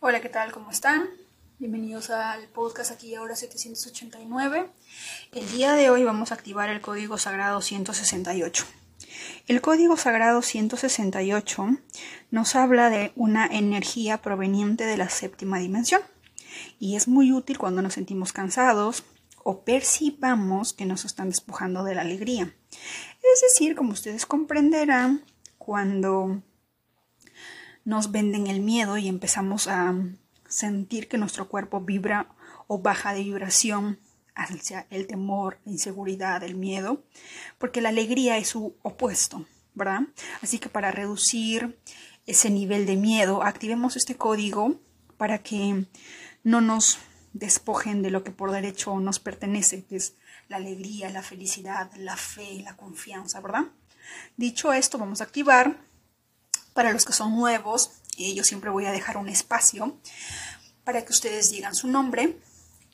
Hola, ¿qué tal? ¿Cómo están? Bienvenidos al podcast aquí ahora 789. El día de hoy vamos a activar el código sagrado 168. El código sagrado 168 nos habla de una energía proveniente de la séptima dimensión y es muy útil cuando nos sentimos cansados o percibamos que nos están despojando de la alegría. Es decir, como ustedes comprenderán, cuando nos venden el miedo y empezamos a sentir que nuestro cuerpo vibra o baja de vibración hacia el temor, la inseguridad, el miedo, porque la alegría es su opuesto, ¿verdad? Así que para reducir ese nivel de miedo, activemos este código para que no nos despojen de lo que por derecho nos pertenece, que es la alegría, la felicidad, la fe, la confianza, ¿verdad? Dicho esto, vamos a activar para los que son nuevos, yo siempre voy a dejar un espacio para que ustedes digan su nombre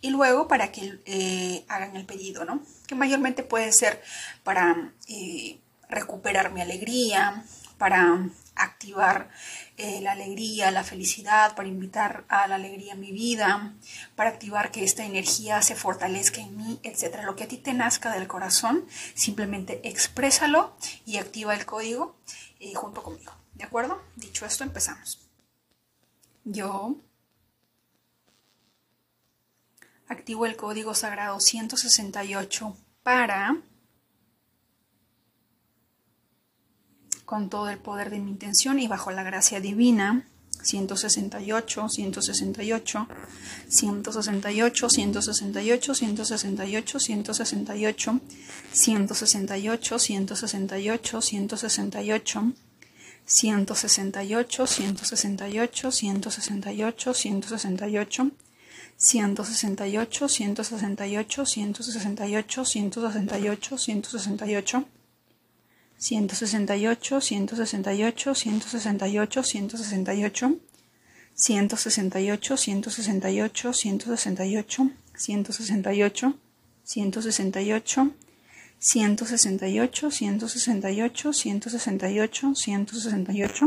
y luego para que eh, hagan el pedido, ¿no? Que mayormente puede ser para eh, recuperar mi alegría, para activar eh, la alegría, la felicidad, para invitar a la alegría a mi vida, para activar que esta energía se fortalezca en mí, etc. Lo que a ti te nazca del corazón, simplemente exprésalo y activa el código junto conmigo. ¿De acuerdo? Dicho esto, empezamos. Yo activo el código sagrado 168 para, con todo el poder de mi intención y bajo la gracia divina, 168, 168, 168, 168, 168, 168, 168, 168, 168, 168, 168, 168, 168, 168, 168, 168, 168, 168, 168, 168, 168, 168, 168, 168, 168, 168, 168, 168, 168, 168, 168, 168, 168,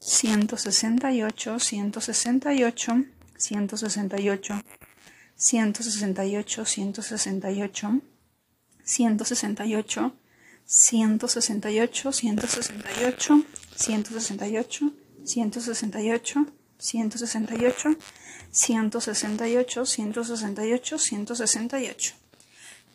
168, 168, 168, 168, 168, 168, 168, 168, 168, 168, 168, 168.